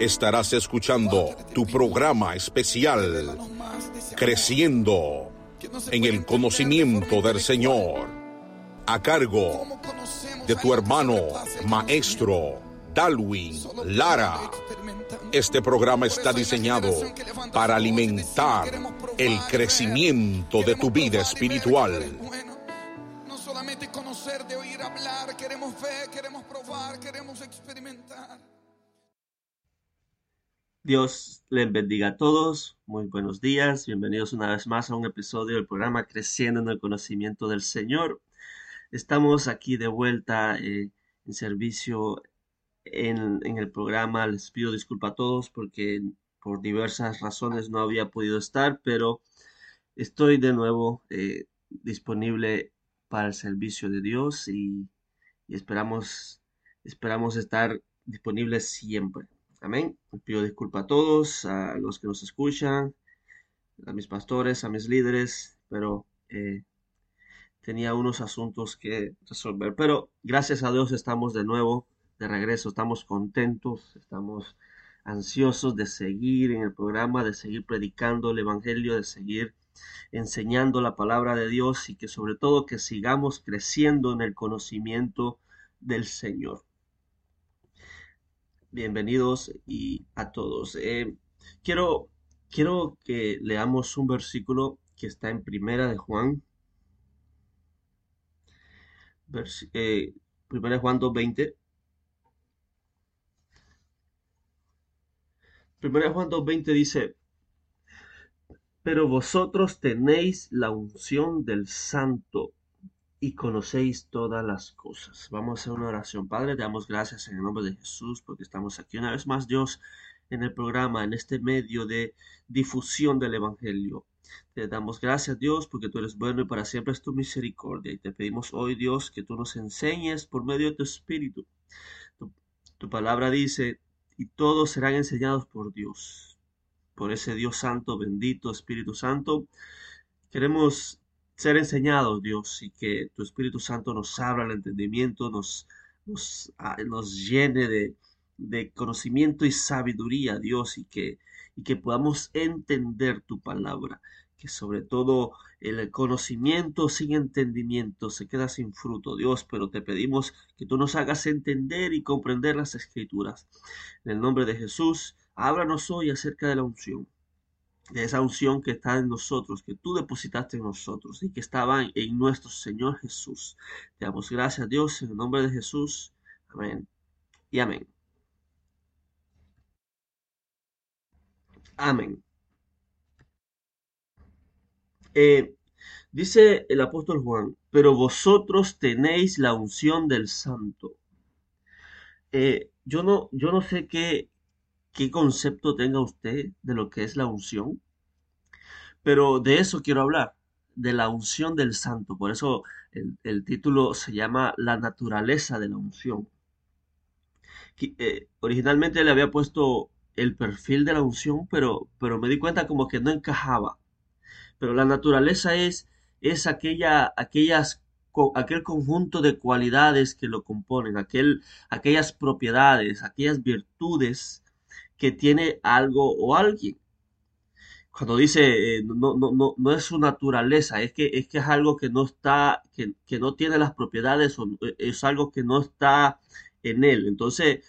estarás escuchando tu programa especial Creciendo en el conocimiento del Señor, a cargo de tu hermano maestro Dalwin Lara. Este programa está diseñado para alimentar el crecimiento de tu vida espiritual. Conocer, de oír hablar, queremos ver, queremos probar, queremos experimentar. Dios les bendiga a todos. Muy buenos días. Bienvenidos una vez más a un episodio del programa Creciendo en el Conocimiento del Señor. Estamos aquí de vuelta eh, en servicio en, el programa. Les pido disculpa a todos porque por diversas razones no había podido estar, pero estoy de nuevo eh, disponible para el servicio de Dios y, y esperamos, esperamos estar disponibles siempre. Amén. pido disculpas a todos, a los que nos escuchan, a mis pastores, a mis líderes, pero eh, tenía unos asuntos que resolver. Pero gracias a Dios estamos de nuevo de regreso, estamos contentos, estamos ansiosos de seguir en el programa, de seguir predicando el Evangelio, de seguir enseñando la palabra de Dios y que sobre todo que sigamos creciendo en el conocimiento del Señor. Bienvenidos y a todos. Eh, quiero, quiero que leamos un versículo que está en Primera de Juan. Eh, primera de Juan 2.20. Primera de Juan 2.20 dice, pero vosotros tenéis la unción del Santo y conocéis todas las cosas. Vamos a hacer una oración. Padre, te damos gracias en el nombre de Jesús porque estamos aquí una vez más, Dios, en el programa, en este medio de difusión del Evangelio. Te damos gracias, Dios, porque tú eres bueno y para siempre es tu misericordia. Y te pedimos hoy, Dios, que tú nos enseñes por medio de tu Espíritu. Tu, tu palabra dice, y todos serán enseñados por Dios, por ese Dios Santo, bendito Espíritu Santo. Queremos ser enseñados, Dios, y que tu Espíritu Santo nos abra el entendimiento, nos, ah, nos llene de, de, conocimiento y sabiduría, Dios, y que, y que podamos entender tu palabra, que sobre todo el conocimiento sin entendimiento se queda sin fruto, Dios, pero te pedimos que tú nos hagas entender y comprender las escrituras. En el nombre de Jesús, háblanos hoy acerca de la unción de esa unción que está en nosotros, que tú depositaste en nosotros y que estaba en nuestro Señor Jesús. Te damos gracias, Dios, en el nombre de Jesús. Amén y amén. Amén. Eh, dice el apóstol Juan, pero vosotros tenéis la unción del santo. Eh, yo, no, yo no sé qué, qué concepto tenga usted de lo que es la unción, pero de eso quiero hablar, de la unción del santo. Por eso el, título se llama La naturaleza de la unción. Eh, originalmente le había puesto el perfil de la unción, pero, pero me di cuenta como que no encajaba. Pero la naturaleza es, es aquella, aquellas, aquel conjunto de cualidades que lo componen, aquel, aquellas propiedades, aquellas virtudes que tiene algo o alguien. Cuando dice eh, no, no, no, no es su naturaleza, es que, es que es algo que no está, que, que no tiene las propiedades o eh, es algo que no está en él. Entonces,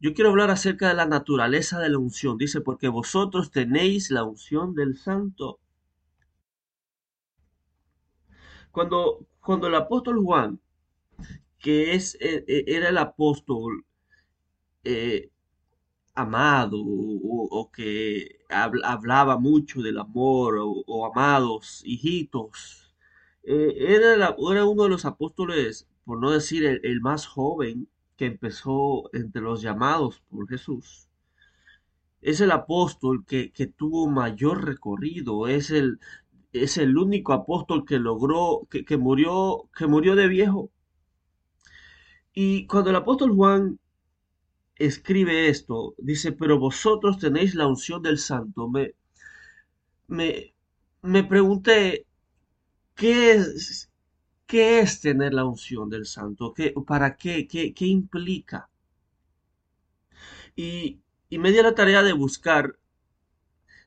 yo quiero hablar acerca de la naturaleza de la unción. Dice, porque vosotros tenéis la unción del santo. Cuando, cuando el apóstol Juan, que es, e, e, era el apóstol eh, amado o, que hablaba mucho del amor o, amados hijitos, eh, era, era, uno de los apóstoles, por no decir el más joven, que empezó entre los llamados por Jesús. Es el apóstol que, tuvo mayor recorrido, es el, es el único apóstol que logró, que, murió, que murió de viejo. Y cuando el apóstol Juan escribe esto, dice, pero vosotros tenéis la unción del santo. Me, me, me pregunté, ¿qué es, ¿Qué es tener la unción del santo? ¿Qué, ¿Para qué? ¿Qué, qué implica? Y, me dio la tarea de buscar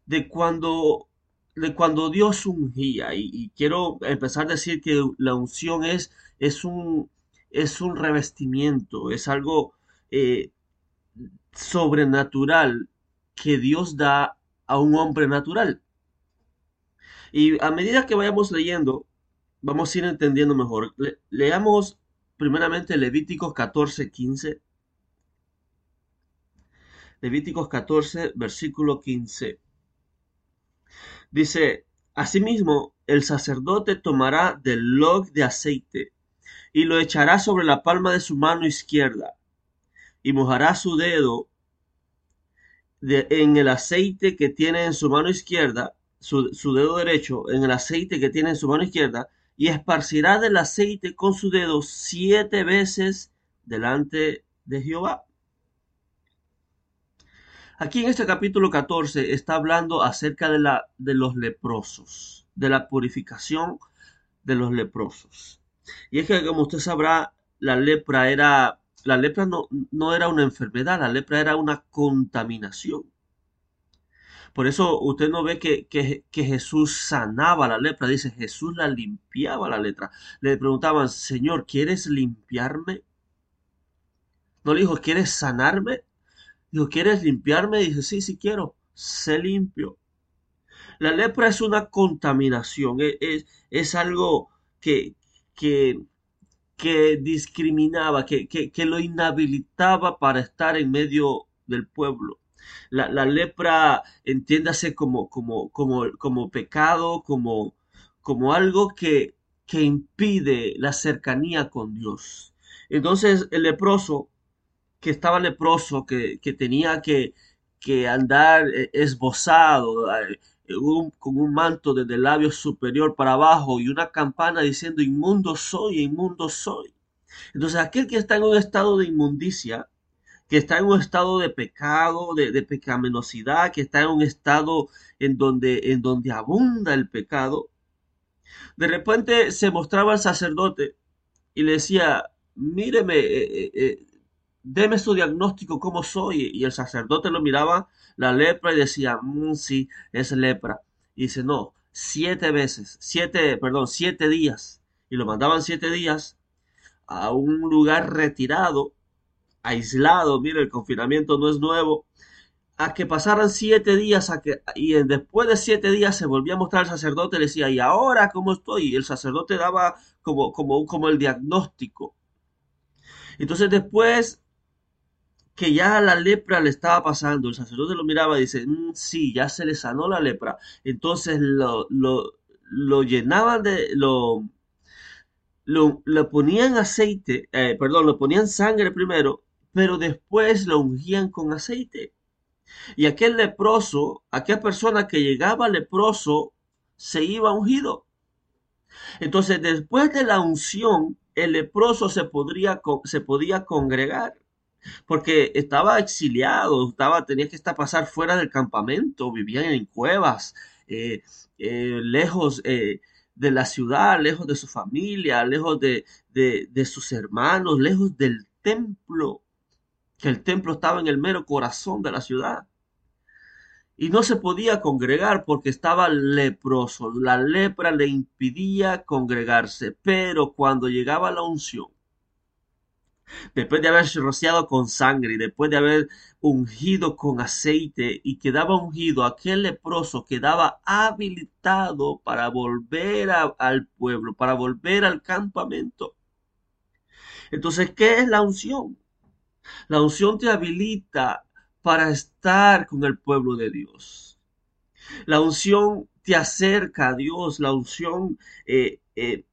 de cuando, de cuando Dios ungía. Y, quiero empezar a decir que la unción es, es, un, es un revestimiento, es algo eh, sobrenatural que Dios da a un hombre natural. Y a medida que vayamos leyendo, vamos a ir entendiendo mejor. leamos primeramente Levíticos 14, 15. Levíticos 14, versículo 15. Dice, Asimismo, el sacerdote tomará del log de aceite y lo echará sobre la palma de su mano izquierda y mojará su dedo en el aceite que tiene en su mano izquierda, su, su dedo derecho en el aceite que tiene en su mano izquierda y esparcirá del aceite con su dedo siete veces delante de Jehová. Aquí en este capítulo 14 está hablando acerca de, la, de los leprosos, de la purificación de los leprosos. Y es que como usted sabrá, la lepra era, la lepra no, no era una enfermedad, la lepra era una contaminación. Por eso usted no ve que, Jesús sanaba la lepra, dice Jesús la limpiaba la letra. Le preguntaban, Señor, ¿quieres limpiarme? No le dijo, ¿quieres sanarme? Dijo, ¿quieres limpiarme? Dice, sí, sí quiero, sé limpio. La lepra es una contaminación, e, es, es algo que, que, que discriminaba, que, que, lo inhabilitaba para estar en medio del pueblo. La, lepra entiéndase como, como, como, como pecado, como, como algo que, que impide la cercanía con Dios. Entonces el leproso, que estaba leproso, que, que tenía que, que andar eh, esbozado, eh, con un manto desde el labio superior para abajo y una campana diciendo inmundo soy, inmundo soy. Entonces aquel que está en un estado de inmundicia, que está en un estado de pecado, de, pecaminosidad, que está en un estado en donde, en donde abunda el pecado, de repente se mostraba el sacerdote y le decía, míreme, eh, eh, eh, deme su diagnóstico, cómo soy. Y el sacerdote lo miraba, la lepra, y decía, mm, sí, es lepra. Y dice, no, siete veces, siete, perdón, siete días. Y lo mandaban siete días a un lugar retirado aislado, mire, el confinamiento no es nuevo, a que pasaran siete días a que, y después de siete días se volvía a mostrar el sacerdote, le decía, ¿y ahora cómo estoy? Y el sacerdote daba como, como, como el diagnóstico. Entonces después, que ya la lepra le estaba pasando. El sacerdote lo miraba y dice, mm, sí, ya se le sanó la lepra. Entonces lo, lo, lo llenaban de, lo, lo, lo ponían aceite, eh, perdón, lo ponían sangre primero, pero después lo ungían con aceite. Y aquel leproso, aquella persona que llegaba leproso, se iba ungido. Entonces, después de la unción, el leproso se, podría, se podía congregar porque estaba exiliado, estaba, tenía que estar pasar fuera del campamento, vivían en cuevas, eh, eh, lejos eh, de la ciudad, lejos de su familia, lejos de, de sus hermanos, lejos del templo, que el templo estaba en el mero corazón de la ciudad y no se podía congregar porque estaba leproso. La lepra le impidía congregarse, pero cuando llegaba la unción, después de haberse rociado con sangre y después de haber ungido con aceite y quedaba ungido, aquel leproso quedaba habilitado para volver al pueblo, para volver al campamento. Entonces, ¿qué es la unción? La unción te habilita para estar con el pueblo de Dios. La unción te acerca a Dios, la unción eh, eh,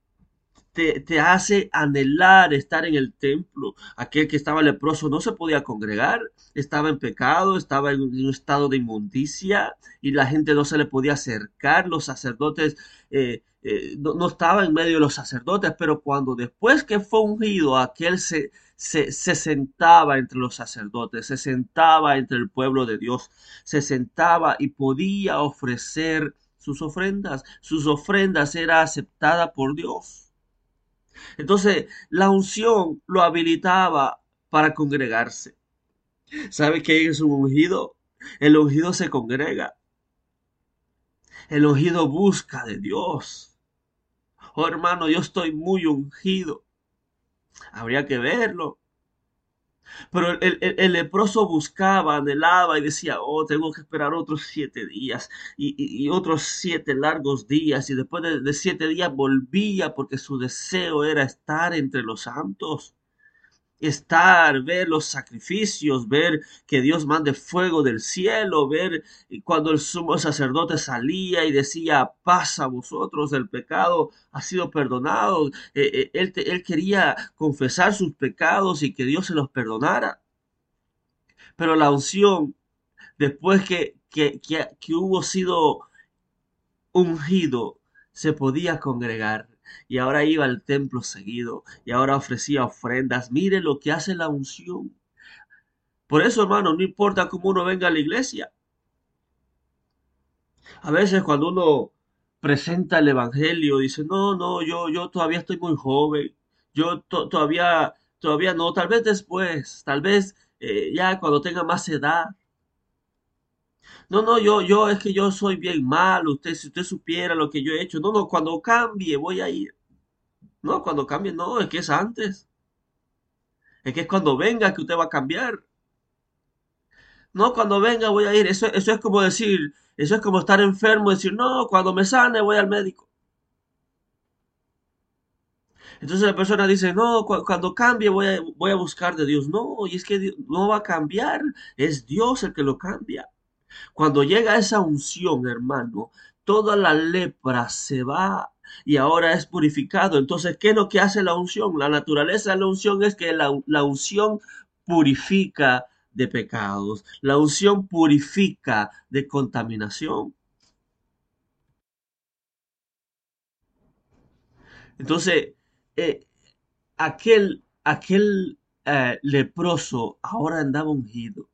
te, hace anhelar estar en el templo. Aquel que estaba leproso no se podía congregar, estaba en pecado, estaba en un estado de inmundicia y la gente no se le podía acercar. Los sacerdotes eh, no, no estaban en medio de los sacerdotes, pero cuando después que fue ungido, aquel se, se, sentaba entre los sacerdotes, se sentaba entre el pueblo de Dios, se sentaba y podía ofrecer sus ofrendas. Sus ofrendas era aceptada por Dios. Entonces, la unción lo habilitaba para congregarse. ¿Sabe qué es un ungido? El ungido se congrega. El ungido busca de Dios. Oh hermano, yo estoy muy ungido. Habría que verlo. Pero el, leproso buscaba, anhelaba y decía, oh, tengo que esperar otros siete días y, otros siete largos días. Y después de siete días volvía porque su deseo era estar entre los santos estar, ver los sacrificios, ver que Dios mande fuego del cielo, ver cuando el sumo sacerdote salía y decía, pasa vosotros, el pecado ha sido perdonado. Eh, eh, él, él quería confesar sus pecados y que Dios se los perdonara. Pero la unción, después que, que, que, que hubo sido ungido, se podía congregar y ahora iba al templo seguido y ahora ofrecía ofrendas. Mire lo que hace la unción. Por eso, hermano, no importa cómo uno venga a la iglesia. A veces cuando uno presenta el evangelio dice, "No, no, yo yo todavía estoy muy joven. Yo todavía todavía no, tal vez después, tal vez eh, ya cuando tenga más edad." No, no, yo, yo, es que yo soy bien malo. Usted, si usted supiera lo que yo he hecho. No, no, cuando cambie voy a ir. No, cuando cambie, no, es que es antes. Es que es cuando venga que usted va a cambiar. No, cuando venga voy a ir. Eso, eso es como decir, eso es como estar enfermo decir, no, cuando me sane voy al médico. Entonces la persona dice, no, cuando cambie voy a, voy a buscar de Dios. No, y es que no va a cambiar. Es Dios el que lo cambia. Cuando llega esa unción, hermano, toda la lepra se va y ahora es purificado. Entonces, ¿qué es lo que hace la unción? La naturaleza de la unción es que la, la unción purifica de pecados. La unción purifica de contaminación. Entonces, eh, aquel, aquel eh, leproso ahora andaba ungido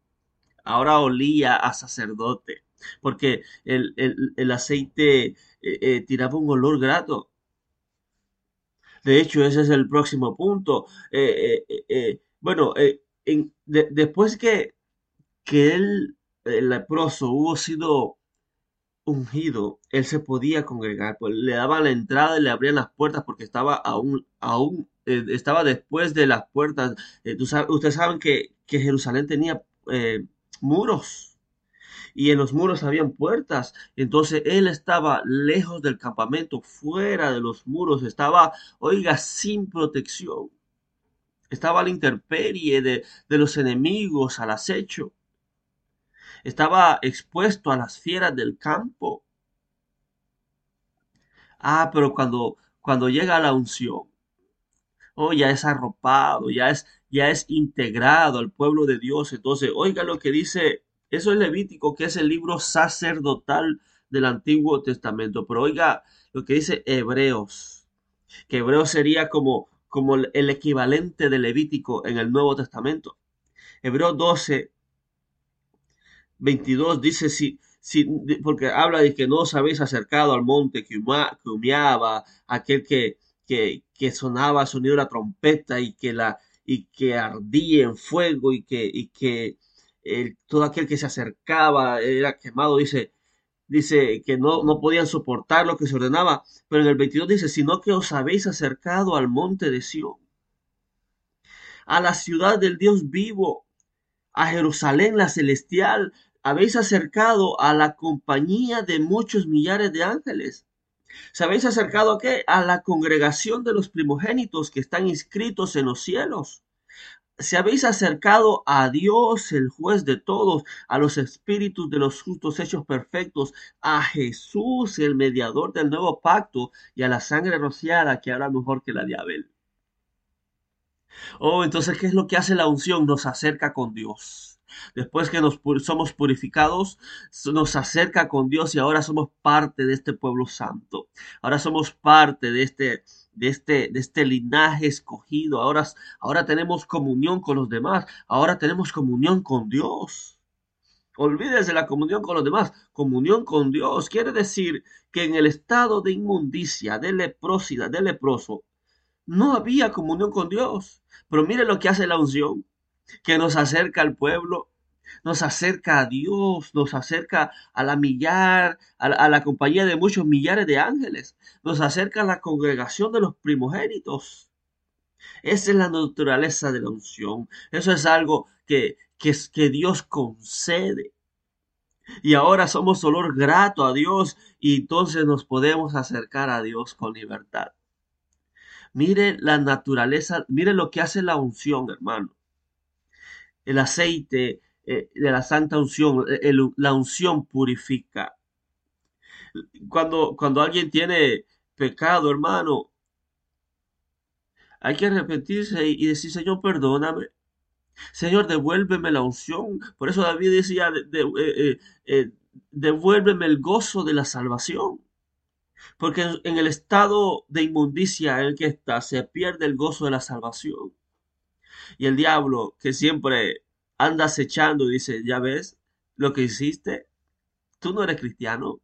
ahora olía a sacerdote, porque el, aceite eh, eh, tiraba un olor grato. De hecho, ese es el próximo punto. Eh, bueno, después que, que él, el leproso, hubo sido ungido, él se podía congregar, pues le daban la entrada y le abrían las puertas porque estaba aún, aún estaba después de las puertas. ustedes saben que, que Jerusalén tenía muros y en los muros habían puertas. Entonces él estaba lejos del campamento, fuera de los muros, estaba, oiga, sin protección. estaba la intemperie de, de los enemigos, al acecho, estaba expuesto a las fieras del campo. Ah, pero cuando, cuando llega la unción, oh, ya es arropado, ya es, ya es integrado al pueblo de Dios. Entonces, oiga lo que dice, eso es Levítico, que es el libro sacerdotal del Antiguo Testamento. Pero oiga lo que dice Hebreos, que Hebreos sería como, como el equivalente de Levítico en el Nuevo Testamento. Hebreos 12, 22 dice, si, si, porque habla de que no os habéis acercado al monte que, humeaba, aquel que, que, que sonaba sonido de la trompeta y que, la, y que ardía en fuego y que, y que todo aquel que se acercaba era quemado, dice, dice que no, no podían soportar lo que se ordenaba, pero en el 22 dice, sino que os habéis acercado al monte de Sión, a la ciudad del Dios vivo, a Jerusalén la celestial, habéis acercado a la compañía de muchos millares de ángeles. ¿Se habéis acercado a qué? A la congregación de los primogénitos que están inscritos en los cielos si habéis acercado a Dios, el juez de todos, a los espíritus de los justos hechos perfectos, a Jesús, el mediador del nuevo pacto, y a la sangre rociada que habla mejor que la de Abel. Oh, entonces, ¿qué es lo que hace la unción? Nos acerca con Dios. Después que nos somos purificados, nos acerca con Dios y ahora somos parte de este pueblo santo. Ahora somos parte de este de este, de este linaje escogido. Ahora, ahora tenemos comunión con los demás. Ahora tenemos comunión con Dios. Olvídese la comunión con los demás. Comunión con Dios quiere decir que en el estado de inmundicia, de leprosidad, de leproso, no había comunión con Dios. Pero mire lo que hace la unción, que nos acerca al pueblo, nos acerca a Dios, nos acerca a la millar, a la, compañía de muchos millares de ángeles, nos acerca a la congregación de los primogénitos. Esa es la naturaleza de la unción. Eso es algo que, que, que Dios concede. Y ahora somos olor grato a Dios y entonces nos podemos acercar a Dios con libertad. Mire la naturaleza, mire lo que hace la unción, hermano. El aceite eh, de la santa unción. Eh, la unción purifica. Cuando, cuando alguien tiene pecado, hermano, hay que arrepentirse y, decir, Señor, perdóname. Señor, devuélveme la unción. Por eso David decía, eh, devuélveme el gozo de la salvación. Porque en, el estado de inmundicia en el que está, se pierde el gozo de la salvación. Y el diablo, que siempre andas echando y dice, ya ves lo que hiciste, tú no eres cristiano.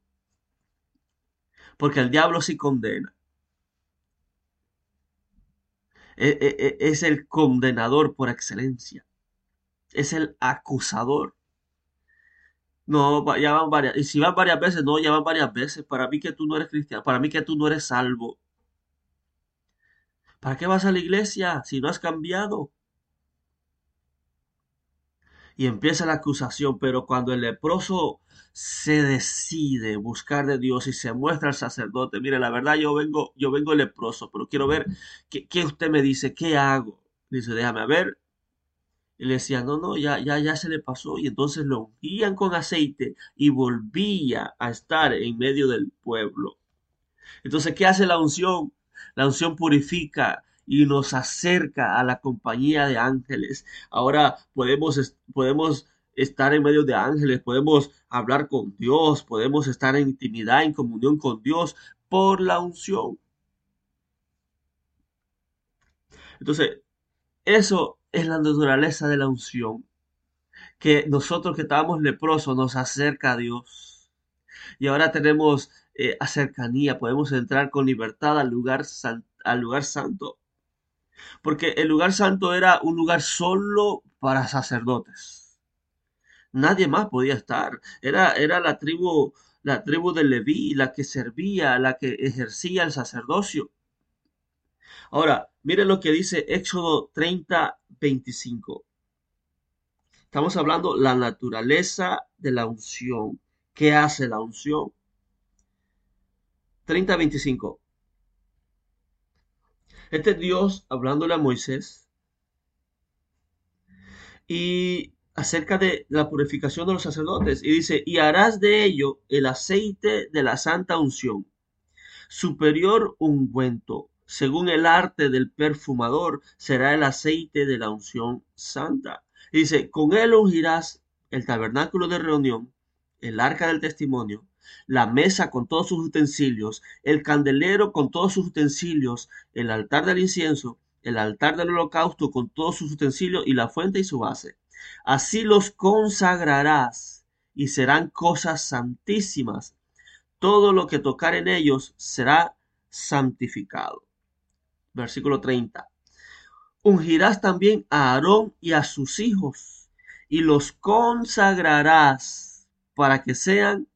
Porque el diablo sí condena. E, e, e, es el condenador por excelencia. Es el acusador. No, ya van varias. Y si van varias veces, no, ya van varias veces. Para mí que tú no eres cristiano. Para mí que tú no eres salvo. ¿Para qué vas a la iglesia si no has cambiado? Y empieza la acusación, pero cuando el leproso se decide buscar de Dios y se muestra al sacerdote, mire, la verdad yo vengo, yo vengo leproso, pero quiero ver qué, usted me dice, qué hago. Dice, déjame ver. Y le decía, no, no, ya, ya, ya se le pasó. Y entonces lo ungían con aceite y volvía a estar en medio del pueblo. Entonces, ¿qué hace la unción? La unción purifica, y nos acerca a la compañía de ángeles. Ahora podemos, podemos estar en medio de ángeles, podemos hablar con Dios, podemos estar en intimidad, en comunión con Dios por la unción. Entonces, eso es la naturaleza de la unción, que nosotros que estábamos leprosos nos acerca a Dios. Y ahora tenemos eh, cercanía, podemos entrar con libertad al lugar, al lugar santo porque el lugar santo era un lugar solo para sacerdotes. Nadie más podía estar. Era, era la tribu, la tribu de Leví, la que servía, la que ejercía el sacerdocio. Ahora, mire lo que dice Éxodo 30, 25. Estamos hablando la naturaleza de la unción. ¿Qué hace la unción? 30, 25. Este Dios hablándole a Moisés y acerca de la purificación de los sacerdotes. Y dice, y harás de ello el aceite de la santa unción, superior ungüento, según el arte del perfumador, será el aceite de la unción santa. dice, con él ungirás el tabernáculo de reunión, el arca del testimonio, la mesa con todos sus utensilios, el candelero con todos sus utensilios, el altar del incienso, el altar del holocausto con todos sus utensilios y la fuente y su base. Así los consagrarás y serán cosas santísimas. Todo lo que tocar en ellos será santificado. Versículo 30. Ungirás también a Aarón y a sus hijos y los consagrarás para que sean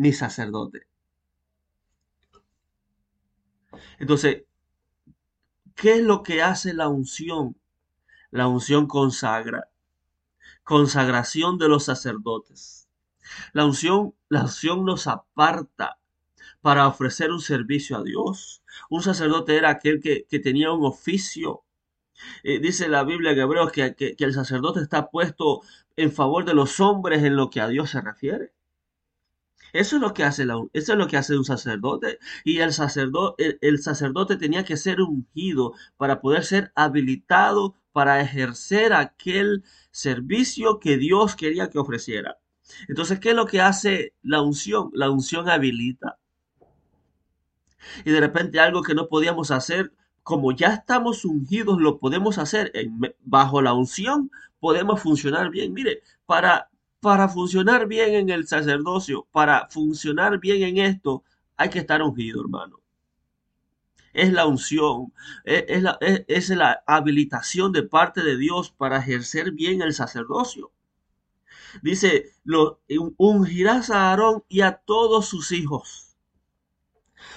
mi sacerdote. Entonces, ¿qué es lo que hace la unción? La unción consagra. Consagración de los sacerdotes. La unción, la unción nos aparta para ofrecer un servicio a Dios. Un sacerdote era aquel que, tenía un oficio. Eh, dice la Biblia en Hebreos que, que el sacerdote está puesto en favor de los hombres en lo que a Dios se refiere. Eso es lo que hace, eso es lo que hace un sacerdote. Y el sacerdote, el, sacerdote tenía que ser ungido para poder ser habilitado para ejercer aquel servicio que Dios quería que ofreciera. Entonces, ¿qué es lo que hace la unción? La unción habilita. Y de repente algo que no podíamos hacer, como ya estamos ungidos, lo podemos hacer bajo la unción, podemos funcionar bien. Mire, para para funcionar bien en el sacerdocio, para funcionar bien en esto, hay que estar ungido, hermano. Es la unción, es, la, es, la habilitación de parte de Dios para ejercer bien el sacerdocio. Dice, ungirás a Aarón y a todos sus hijos.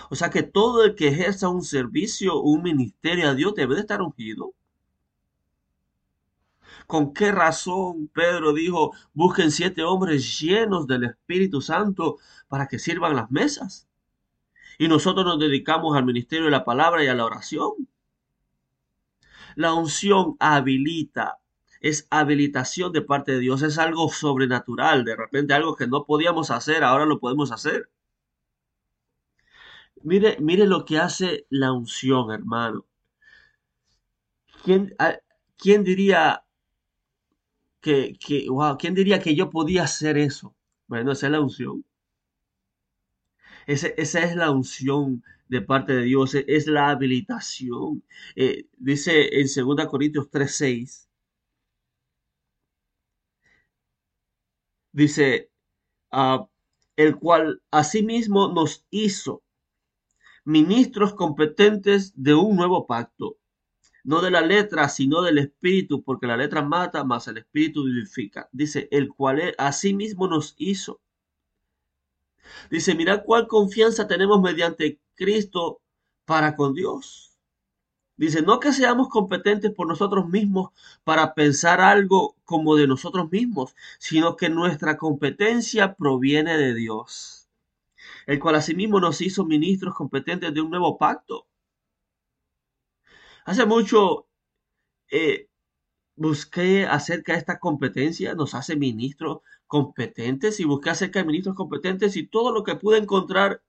O sea que todo el que ejerza un servicio, un ministerio a Dios debe de estar ungido. ¿Con qué razón Pedro dijo, busquen siete hombres llenos del Espíritu Santo para que sirvan las mesas? Y nosotros nos dedicamos al ministerio de la palabra y a la oración. La unción habilita, es habilitación de parte de Dios, es algo sobrenatural, de repente algo que no podíamos hacer, ahora lo podemos hacer. Mire, mire lo que hace la unción, hermano. ¿Quién, ¿Quién diría que, wow, ¿quién diría que yo podía hacer eso? Bueno, esa es la unción. Esa, es la unción de parte de Dios, e, es la habilitación. Eh, dice en 2 Corintios 3:6, dice, ah, el cual asimismo nos hizo ministros competentes de un nuevo pacto no de la letra, sino del espíritu, porque la letra mata, más el espíritu vivifica. Dice, el cual así mismo nos hizo. Dice, mira cuál confianza tenemos mediante Cristo para con Dios. Dice, no que seamos competentes por nosotros mismos para pensar algo como de nosotros mismos, sino que nuestra competencia proviene de Dios, el cual asimismo nos hizo ministros competentes de un nuevo pacto Hace mucho eh, busqué acerca de esta competencia, nos hace ministros competentes y busqué acerca de ministros competentes y todo lo que pude encontrar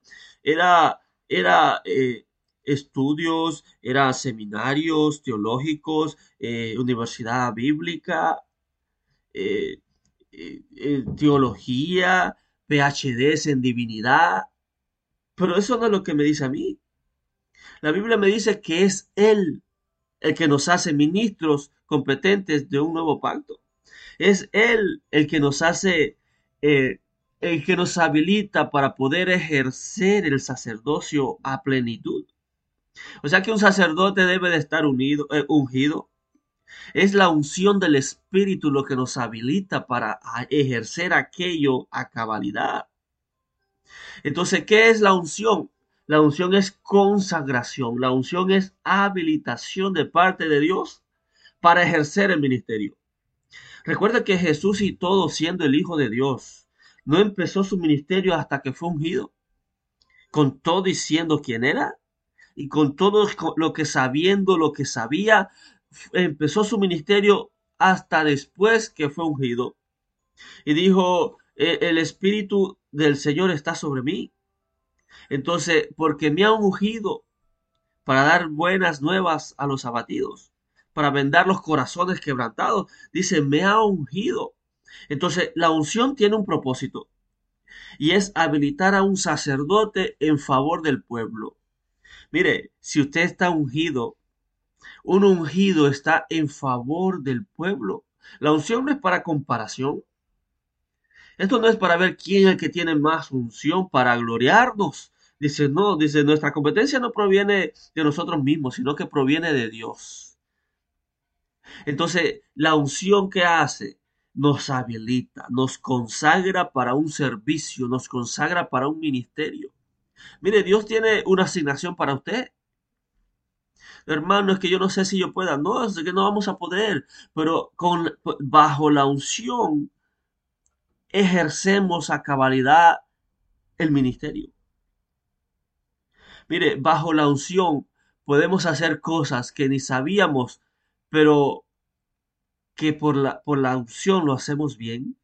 era, era eh, estudios, era seminarios teológicos, eh, universidad bíblica, teología, PhDs en divinidad, pero eso no es lo que me dice a mí. La Biblia me dice que es Él el que nos hace ministros competentes de un nuevo pacto. Es Él el que nos hace, eh, el que nos habilita para poder ejercer el sacerdocio a plenitud. O sea que un sacerdote debe de estar unido, eh, ungido. Es la unción del Espíritu lo que nos habilita para ejercer aquello a cabalidad. Entonces, ¿qué es la unción? La unción es consagración, la unción es habilitación de parte de Dios para ejercer el ministerio. Recuerda que Jesús y todo siendo el Hijo de Dios, no empezó su ministerio hasta que fue ungido, con todo diciendo quién era y con todo lo que sabiendo lo que sabía, empezó su ministerio hasta después que fue ungido. Y dijo, e, el Espíritu del Señor está sobre mí. Entonces, porque me ha ungido para dar buenas nuevas a los abatidos, para vendar los corazones quebrantados, dice, me ha ungido. Entonces, la unción tiene un propósito y es habilitar a un sacerdote en favor del pueblo. Mire, si usted está ungido, un ungido está en favor del pueblo. La unción no es para comparación. Esto no es para ver quién es el que tiene más unción para gloriarnos. Dice, no, dice, nuestra competencia no proviene de nosotros mismos, sino que proviene de Dios. Entonces, la unción que hace nos habilita, nos consagra para un servicio, nos consagra para un ministerio. Mire, Dios tiene una asignación para usted. Hermano, es que yo no sé si yo pueda. No, es que no vamos a poder. Pero con, bajo la unción ejercemos a cabalidad el ministerio. Mire, bajo la unción podemos hacer cosas que ni sabíamos, pero que por la, por la unción lo hacemos bien.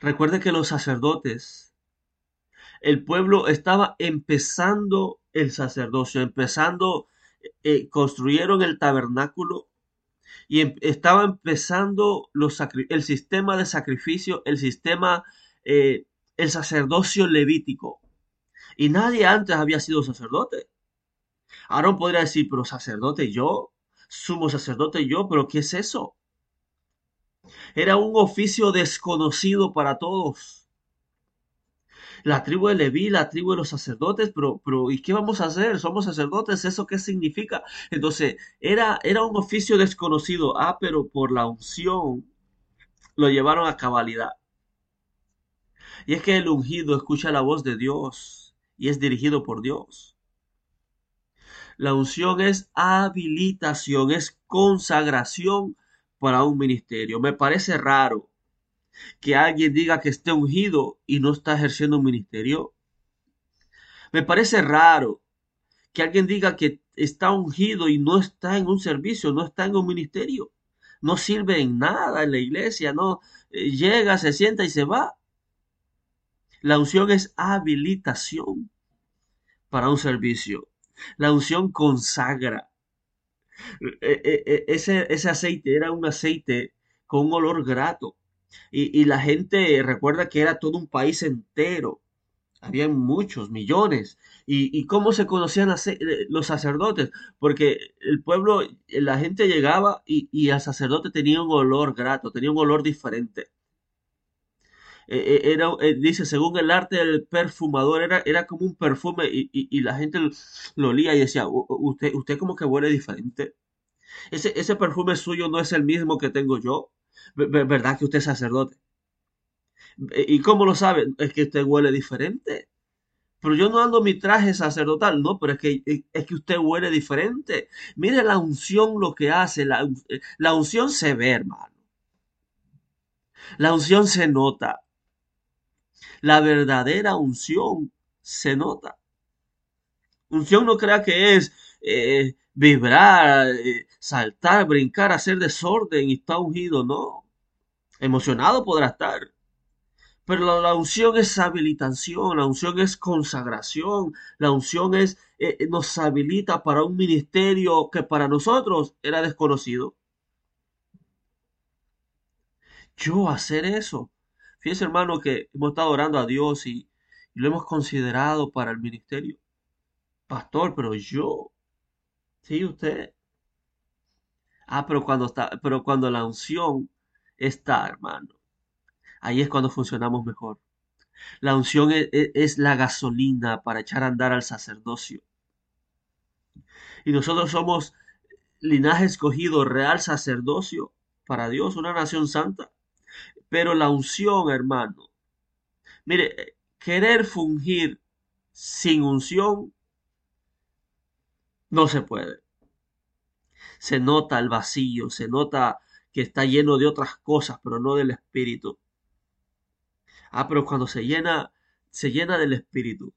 Recuerde que los sacerdotes, el pueblo estaba empezando el sacerdocio, empezando, eh, construyeron el tabernáculo y em, estaba empezando el sistema de sacrificio, el sistema, eh, el sacerdocio levítico. Y nadie antes había sido sacerdote. Aarón podría decir, pero sacerdote yo, sumo sacerdote yo, pero ¿qué es eso? Era un oficio desconocido para todos. La tribu de Leví, la tribu de los sacerdotes, pero, pero ¿y qué vamos a hacer? Somos sacerdotes, ¿eso qué significa? Entonces, era, era un oficio desconocido. Ah, pero por la unción lo llevaron a cabalidad. Y es que el ungido escucha la voz de Dios y es dirigido por Dios. La unción es habilitación, es consagración para un ministerio. Me parece raro que alguien diga que esté ungido y no está ejerciendo un ministerio. Me parece raro que alguien diga que está ungido y no está en un servicio, no está en un ministerio. No sirve en nada en la iglesia, no eh, llega, se sienta y se va. La unción es habilitación para un servicio. La unción consagra. E, e, e, ese, ese aceite era un aceite con un olor grato. Y, la gente recuerda que era todo un país entero. Habían muchos, millones. ¿Y, cómo se conocían eh, los sacerdotes? Porque el pueblo, la gente llegaba y, y el sacerdote tenía un olor grato, tenía un olor diferente. Eh, eh, era, eh, dice, según el arte del perfumador, era, era como un perfume y, la gente lo olía y decía, usted, usted como que huele diferente. Ese, ese perfume suyo no es el mismo que tengo yo. ¿Verdad que usted es sacerdote? ¿Y cómo lo sabe? Es que usted huele diferente. Pero yo no ando mi traje sacerdotal, no, pero es que, es que usted huele diferente. Mire la unción lo que hace, la, la unción se ve, hermano. La unción se nota. La verdadera unción se nota. Unción no crea que es eh, vibrar, eh, saltar, brincar, hacer desorden y está ungido, no. Emocionado podrá estar. Pero la, unción es habilitación, la unción es consagración, la unción es, eh, nos habilita para un ministerio que para nosotros era desconocido. Yo hacer eso Fíjese, hermano, que hemos estado orando a Dios y, lo hemos considerado para el ministerio. Pastor, pero yo. Sí, usted. Ah, pero cuando está, pero cuando la unción está, hermano, ahí es cuando funcionamos mejor. La unción es, es, la gasolina para echar a andar al sacerdocio. Y nosotros somos linaje escogido, real sacerdocio para Dios, una nación santa. Pero la unción, hermano, mire, querer fungir sin unción no se puede. Se nota el vacío, se nota que está lleno de otras cosas, pero no del espíritu. Ah, pero cuando se llena, se llena del espíritu,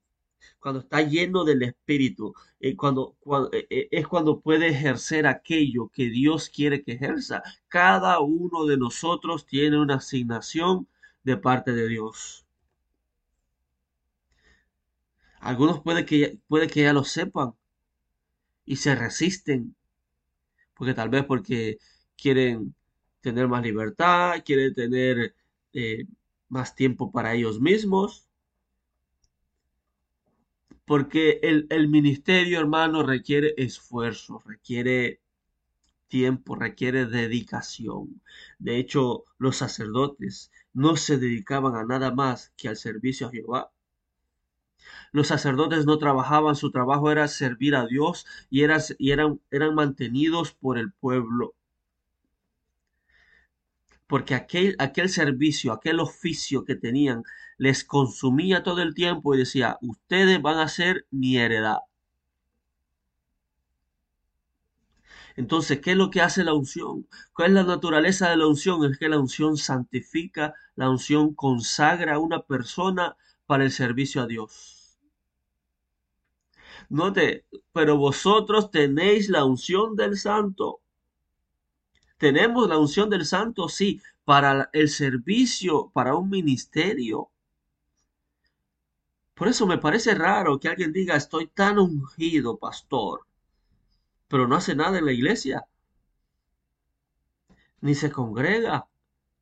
cuando está lleno del Espíritu, eh, cuando, eh, eh, es cuando puede ejercer aquello que Dios quiere que ejerza. Cada uno de nosotros tiene una asignación de parte de Dios. Algunos puede que, puede que ya lo sepan y se resisten, porque tal vez porque quieren tener más libertad, quieren tener más tiempo para ellos mismos, porque el, ministerio, hermano, requiere esfuerzo, requiere tiempo, requiere dedicación. De hecho, los sacerdotes no se dedicaban a nada más que al servicio a Jehová. Los sacerdotes no trabajaban, su trabajo era servir a Dios y, y eran, eran mantenidos por el pueblo porque aquel, aquel servicio, aquel oficio que tenían, les consumía todo el tiempo y decía, ustedes van a ser mi heredad. Entonces, ¿qué es lo que hace la unción? ¿Cuál es la naturaleza de la unción? Es que la unción santifica, la unción consagra a una persona para el servicio a Dios. Note, pero vosotros tenéis la unción del santo tenemos la unción del santo, sí, para el servicio, para un ministerio. Por eso me parece raro que alguien diga, estoy tan ungido, pastor, pero no hace nada en la iglesia. Ni se congrega.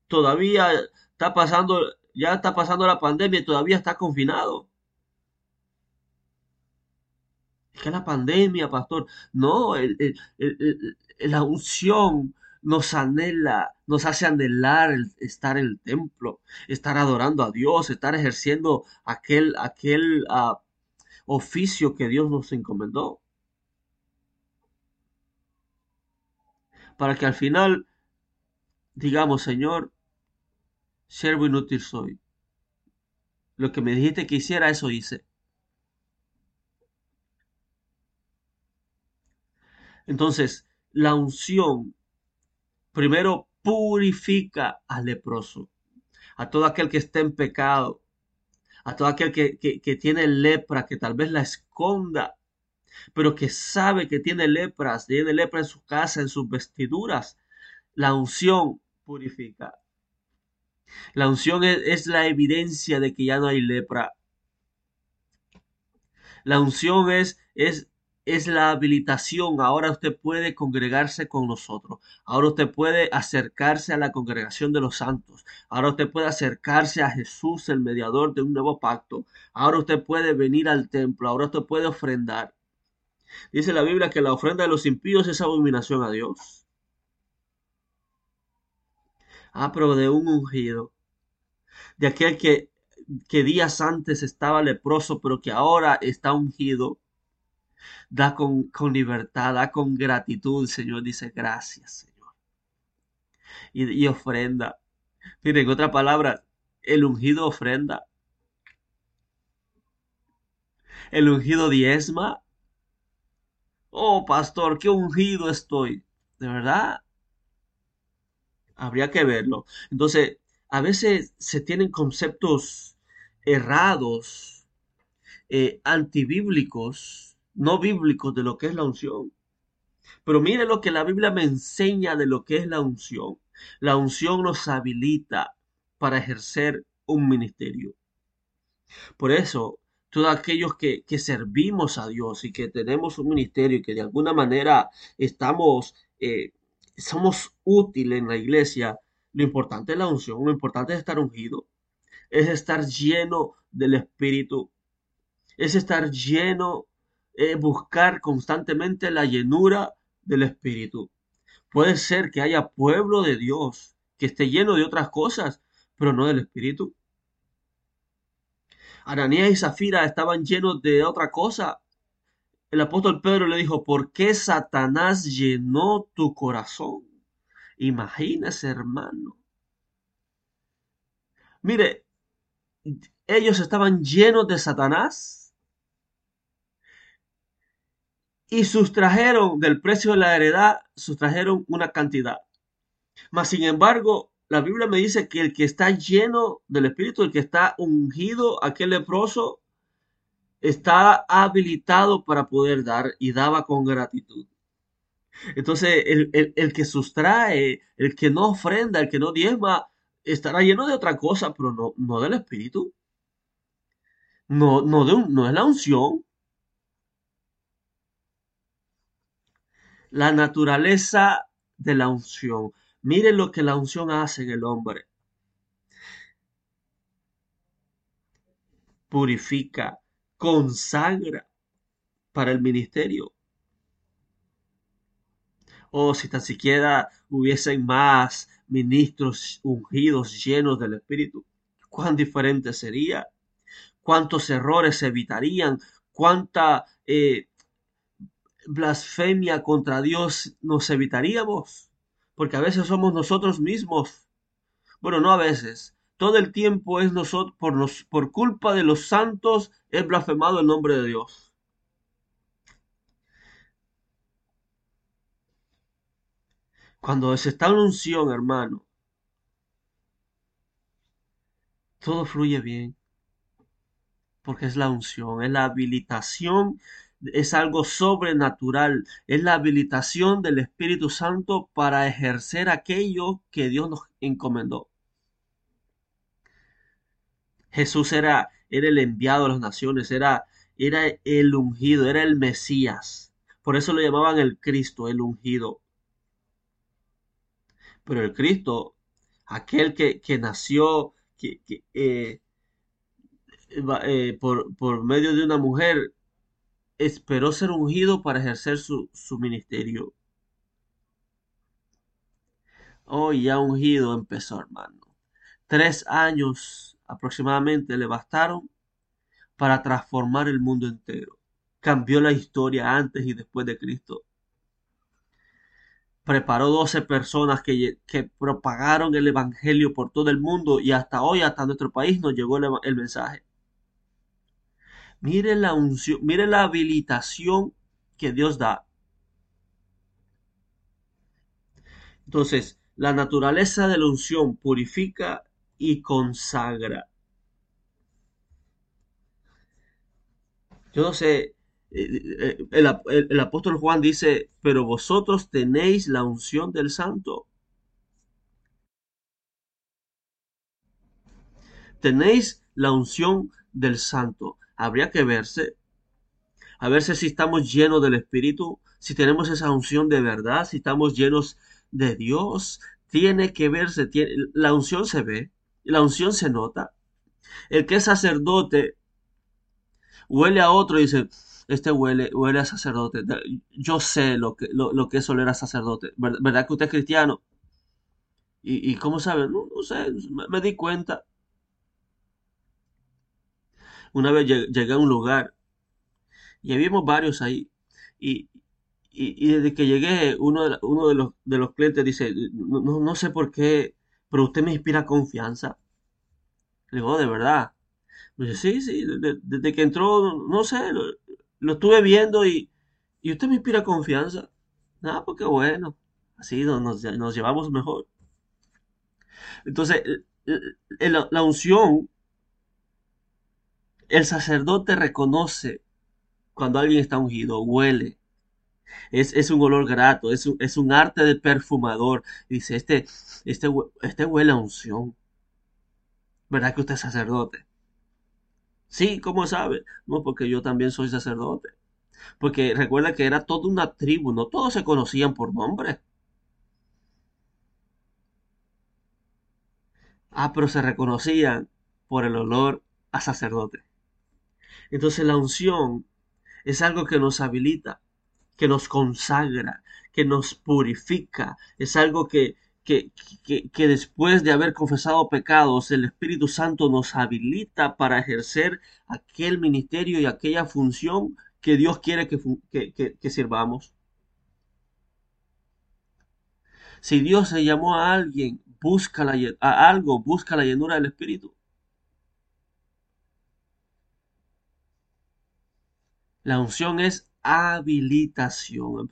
Todavía está pasando, ya está pasando la pandemia y todavía está confinado. Es que la pandemia, pastor, no, la unción nos anhela, nos hace anhelar el estar en el templo, estar adorando a Dios, estar ejerciendo aquel, aquel ah, oficio que Dios nos encomendó. Para que al final digamos, Señor, siervo inútil soy. Lo que me dijiste que hiciera, eso hice. Entonces, la unción primero purifica al leproso, a todo aquel que está en pecado, a todo aquel que, que, tiene lepra, que tal vez la esconda, pero que sabe que tiene lepras, tiene lepra en su casa, en sus vestiduras. La unción purifica. La unción es, es, la evidencia de que ya no hay lepra. La unción es, es es la habilitación. Ahora usted puede congregarse con nosotros. Ahora usted puede acercarse a la congregación de los santos. Ahora usted puede acercarse a Jesús, el mediador de un nuevo pacto. Ahora usted puede venir al templo. Ahora usted puede ofrendar. Dice la Biblia que la ofrenda de los impíos es abominación a Dios. Ah, pero de un ungido. De aquel que, que días antes estaba leproso, pero que ahora está ungido da con, libertad, da con gratitud, Señor dice gracias, Señor. Y, ofrenda. Miren, en otra palabra, el ungido ofrenda. El ungido diezma. Oh, pastor, qué ungido estoy. ¿De verdad? Habría que verlo. Entonces, a veces se tienen conceptos errados, eh, antibíblicos, no bíblicos de lo que es la unción. Pero mire lo que la Biblia me enseña de lo que es la unción. La unción nos habilita para ejercer un ministerio. Por eso, todos aquellos que, servimos a Dios y que tenemos un ministerio y que de alguna manera estamos, eh, somos útiles en la iglesia, lo importante es la unción, lo importante es estar ungido, es estar lleno del Espíritu, es estar lleno es buscar constantemente la llenura del Espíritu. Puede ser que haya pueblo de Dios que esté lleno de otras cosas, pero no del Espíritu. Ananías y Zafira estaban llenos de otra cosa. El apóstol Pedro le dijo, ¿por qué Satanás llenó tu corazón? Imagínese, hermano. Mire, ellos estaban llenos de Satanás y sustrajeron del precio de la heredad, sustrajeron una cantidad. Mas, sin embargo, la Biblia me dice que el que está lleno del Espíritu, el que está ungido, aquel leproso, está habilitado para poder dar y daba con gratitud. Entonces, el, que sustrae, el que no ofrenda, el que no diezma, estará lleno de otra cosa, pero no, no del Espíritu. No, no, de no es la unción. La naturaleza de la unción. Mire lo que la unción hace en el hombre. Purifica, consagra para el ministerio. O si tan siquiera hubiesen más ministros ungidos llenos del Espíritu, cuán diferente sería, cuántos errores se evitarían, cuánta eh, blasfemia contra Dios nos evitaríamos, porque a veces somos nosotros mismos. Bueno, no a veces, todo el tiempo es nosotros, por, culpa de los santos, es blasfemado el nombre de Dios. Cuando se está en unción, hermano, todo fluye bien. Porque es la unción, es la habilitación, es algo sobrenatural, es la habilitación del Espíritu Santo para ejercer aquello que Dios nos encomendó. Jesús era, era el enviado a las naciones, era, era el ungido, era el Mesías. Por eso lo llamaban el Cristo, el ungido. Pero el Cristo, aquel que, nació que, eh, eh, por, por, medio de una mujer, esperó ser ungido para ejercer su, su ministerio. Hoy ya ungido empezó, hermano. Tres años aproximadamente le bastaron para transformar el mundo entero. Cambió la historia antes y después de Cristo. Preparó 12 personas que, propagaron el Evangelio por todo el mundo y hasta hoy, hasta nuestro país, nos llegó el, mensaje. Mire la unción, mire la habilitación que Dios da. Entonces, la naturaleza de la unción purifica y consagra. Yo no sé, eh, eh, el, apóstol Juan dice, pero vosotros tenéis la unción del santo. Tenéis la unción del santo. Habría que verse, a verse si estamos llenos del Espíritu, si tenemos esa unción de verdad, si estamos llenos de Dios. Tiene que verse, la unción se ve, la unción se nota. El que es sacerdote huele a otro y dice, este huele, huele a sacerdote. Yo sé lo que, lo, que oler a sacerdote. ¿Verdad que usted es cristiano? ¿Y, cómo sabe? No, sé, me, di cuenta. Una vez llegué a un lugar y habíamos varios ahí. Y, desde que llegué, uno de, uno de, los, de los clientes dice, no, no sé por qué, pero usted me inspira confianza. Le digo, oh, de verdad. Me dice, sí, sí, desde, que entró, no sé, lo, estuve viendo y, y, usted me inspira confianza. Nada, porque bueno, así nos, nos, llevamos mejor. Entonces, la unción, el sacerdote reconoce cuando alguien está ungido, huele. Es, es, un olor grato, es un, es un arte de perfumador. dice, este, este, este huele a unción. ¿Verdad que usted es sacerdote? Sí, ¿cómo sabe? No, porque yo también soy sacerdote. Porque recuerda que era toda una tribu, no todos se conocían por nombre. Ah, pero se reconocían por el olor a sacerdote. Entonces la unción es algo que nos habilita, que nos consagra, que nos purifica, es algo que, que, después de haber confesado pecados, el Espíritu Santo nos habilita para ejercer aquel ministerio y aquella función que Dios quiere que, sirvamos. Si Dios se llamó a alguien, busca la, a algo, busca la llenura del Espíritu. La unción es habilitación.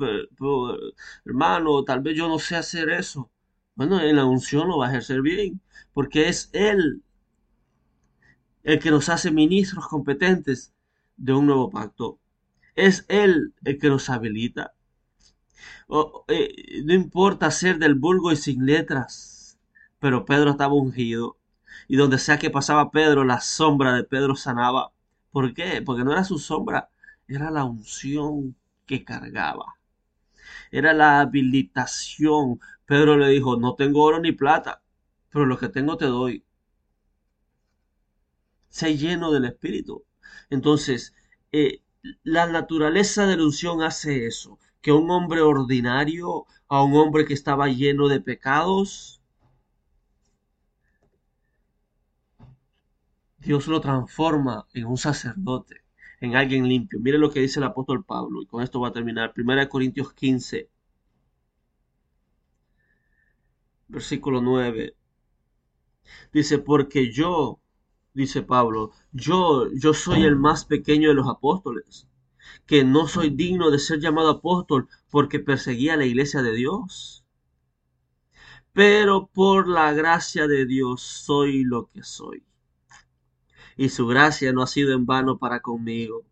hermano, tal vez yo no sé hacer eso. Bueno, en la unción lo va a ejercer bien, porque es Él el que nos hace ministros competentes de un nuevo pacto. Es Él el que nos habilita. Eh, no importa ser del vulgo y sin letras, pero Pedro estaba ungido. Y donde sea que pasaba Pedro, la sombra de Pedro sanaba. ¿Por qué? Porque no era su sombra, era la unción que cargaba. Era la habilitación. Pedro le dijo, no tengo oro ni plata, pero lo que tengo te doy. Sé lleno del Espíritu. Entonces, eh, la naturaleza de la unción hace eso, que un hombre ordinario, a un hombre que estaba lleno de pecados, Dios lo transforma en un sacerdote, en alguien limpio. Mire lo que dice el apóstol Pablo, y con esto va a terminar. 1 Corintios 15, versículo 9. Dice, porque yo, dice Pablo, yo, yo soy el más pequeño de los apóstoles, que no soy digno de ser llamado apóstol porque perseguía la iglesia de Dios. Pero por la gracia de Dios soy lo que soy. Y su gracia no ha sido en vano para conmigo.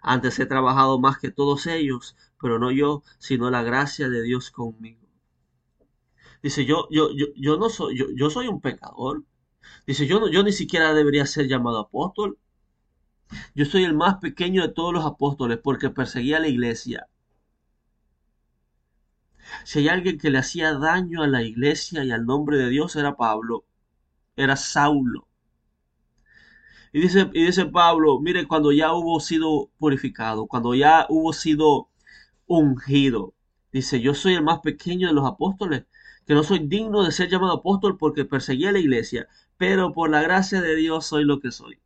Antes he trabajado más que todos ellos, pero no yo, sino la gracia de Dios conmigo. Dice, yo, yo, yo, yo no soy, yo, yo soy un pecador. Dice, yo, no, yo ni siquiera debería ser llamado apóstol. Yo soy el más pequeño de todos los apóstoles porque perseguía a la iglesia. Si hay alguien que le hacía daño a la iglesia y al nombre de Dios era Pablo, era Saulo. Y dice, y dice Pablo, mire, cuando ya hubo sido purificado, cuando ya hubo sido ungido, dice, yo soy el más pequeño de los apóstoles, que no soy digno de ser llamado apóstol porque perseguía a la iglesia, pero por la gracia de Dios soy lo que soy.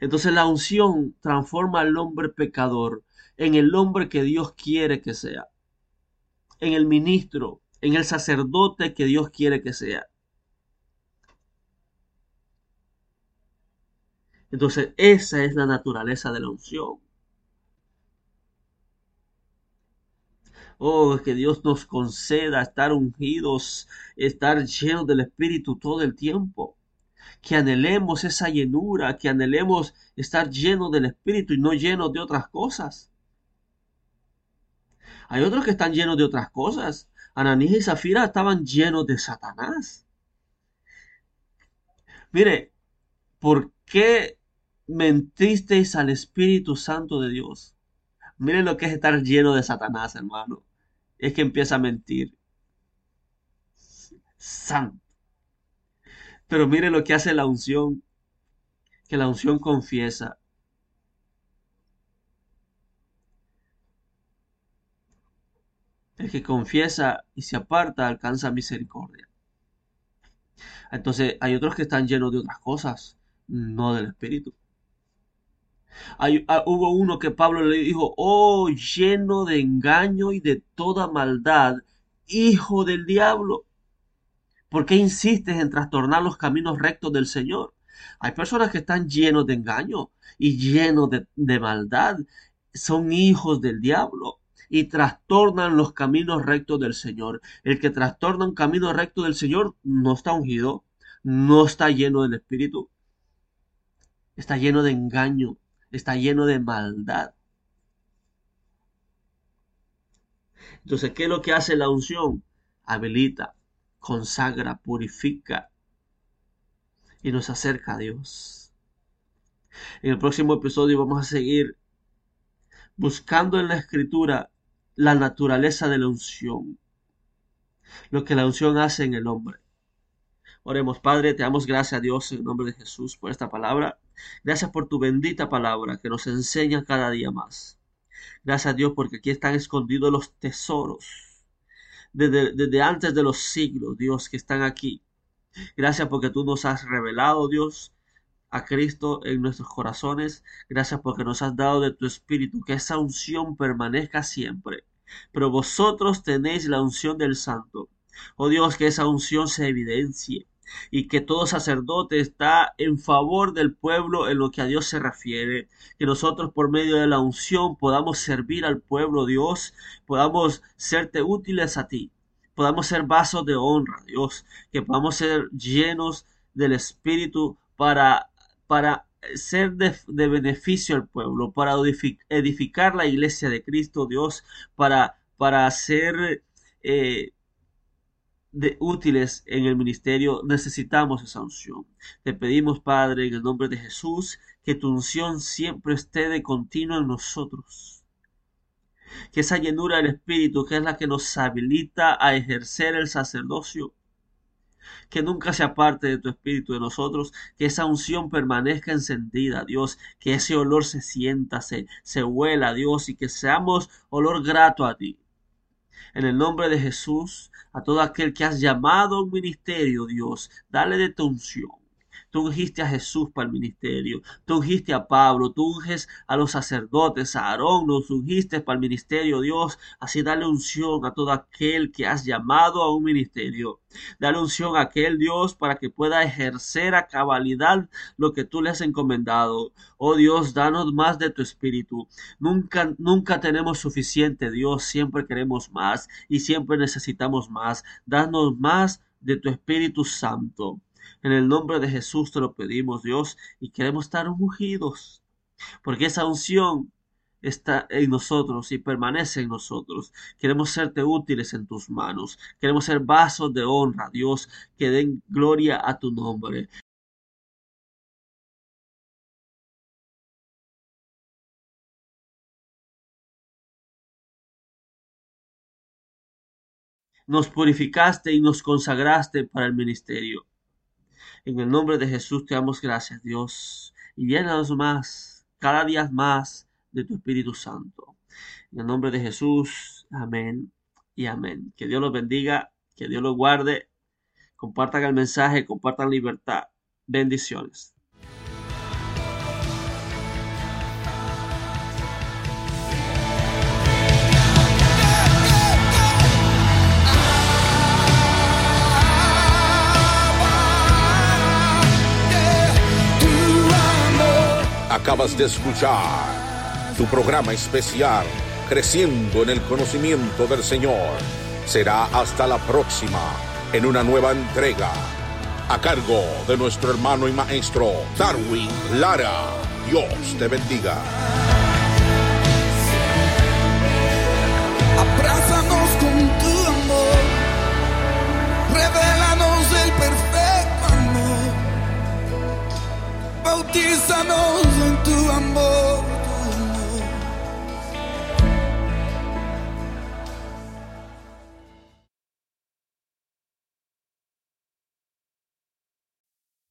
Entonces la unción transforma al hombre pecador en el hombre que Dios quiere que sea, en el ministro, en el sacerdote que Dios quiere que sea. Entonces esa es la naturaleza de la unción. Oh, que Dios nos conceda estar ungidos, estar llenos del Espíritu todo el tiempo. Que anhelemos esa llenura, que anhelemos estar llenos del Espíritu y no llenos de otras cosas. Hay otros que están llenos de otras cosas. Ananías y Zafira estaban llenos de Satanás. Mire, ¿por qué mentisteis al Espíritu Santo de Dios? Mire lo que es estar lleno de Satanás, hermano es que empieza a mentir. Santo. Pero mire lo que hace la unción, que la unción confiesa. El que confiesa y se aparta alcanza misericordia. Entonces hay otros que están llenos de otras cosas, no del Espíritu. Ah, hubo uno que Pablo le dijo, oh, lleno de engaño y de toda maldad, hijo del diablo. ¿Por qué insistes en trastornar los caminos rectos del Señor? Hay personas que están llenos de engaño y llenos de, de maldad. Son hijos del diablo y trastornan los caminos rectos del Señor. El que trastorna un camino recto del Señor no está ungido, no está lleno del Espíritu, está lleno de engaño, está lleno de maldad. Entonces, ¿qué es lo que hace la unción? Habilita, consagra, purifica y nos acerca a Dios. En el próximo episodio vamos a seguir buscando en la escritura la naturaleza de la unción, lo que la unción hace en el hombre. Oremos, Padre, te damos gracias a Dios en el nombre de Jesús por esta palabra. Gracias por tu bendita palabra que nos enseña cada día más. Gracias a Dios porque aquí están escondidos los tesoros desde, desde antes de los siglos, Dios, que están aquí. Gracias porque tú nos has revelado, Dios, a Cristo en nuestros corazones. Gracias porque nos has dado de tu Espíritu, que esa unción permanezca siempre. Pero vosotros tenéis la unción del Santo. Oh Dios, que esa unción se evidencie y que todo sacerdote está en favor del pueblo en lo que a Dios se refiere, que nosotros por medio de la unción podamos servir al pueblo Dios, podamos serte útiles a ti, podamos ser vasos de honra, Dios, que podamos ser llenos del Espíritu para, para ser de, beneficio al pueblo, para edificar la iglesia de Cristo Dios, para, para ser eh, de útiles en el ministerio, necesitamos esa unción. Te pedimos, Padre, en el nombre de Jesús, que tu unción siempre esté de continuo en nosotros. Que esa llenura del Espíritu, que es la que nos habilita a ejercer el sacerdocio, que nunca se aparte de tu espíritu de nosotros, que esa unción permanezca encendida, Dios, que ese olor se sienta, se, se huela, Dios, y que seamos olor grato a ti. En el nombre de Jesús, a todo aquel que has llamado a un ministerio, Dios, dale de tu unción Tú ungiste a Jesús para el ministerio. Tú ungiste a Pablo. Tú unges a los sacerdotes. A Aarón los ungiste para el ministerio, Dios. Así dale unción a todo aquel que has llamado a un ministerio. Dale unción a aquel Dios para que pueda ejercer a cabalidad lo que tú le has encomendado. Oh Dios, danos más de tu espíritu. Nunca, nunca tenemos suficiente, Dios. Siempre queremos más y siempre necesitamos más. Danos más de tu Espíritu Santo. En el nombre de Jesús te lo pedimos, Dios, y queremos estar ungidos, porque esa unción está en nosotros y permanece en nosotros. Queremos serte útiles en tus manos. Queremos ser vasos de honra, Dios, que den gloria a tu nombre. Nos purificaste y nos consagraste para el ministerio. En el nombre de Jesús te damos gracias, Dios, y llénanos más, cada día más de tu Espíritu Santo. En el nombre de Jesús, amén y amén. Que Dios los bendiga, que Dios los guarde. Compartan el mensaje, compartan libertad. Bendiciones. Acabas de escuchar tu programa especial Creciendo en el conocimiento del Señor. Será hasta la próxima en una nueva entrega a cargo de nuestro hermano y maestro Darwin Lara. Dios te bendiga. Bautízanos tu